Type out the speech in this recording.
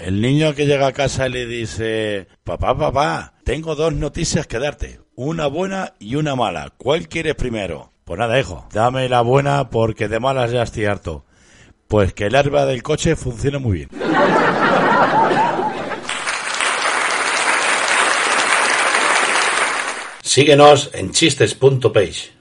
El niño que llega a casa y le dice, papá, papá, tengo dos noticias que darte, una buena y una mala. ¿Cuál quieres primero? Pues nada, hijo, dame la buena porque de malas ya estoy harto. Pues que el arma del coche funciona muy bien. Síguenos en chistes.page.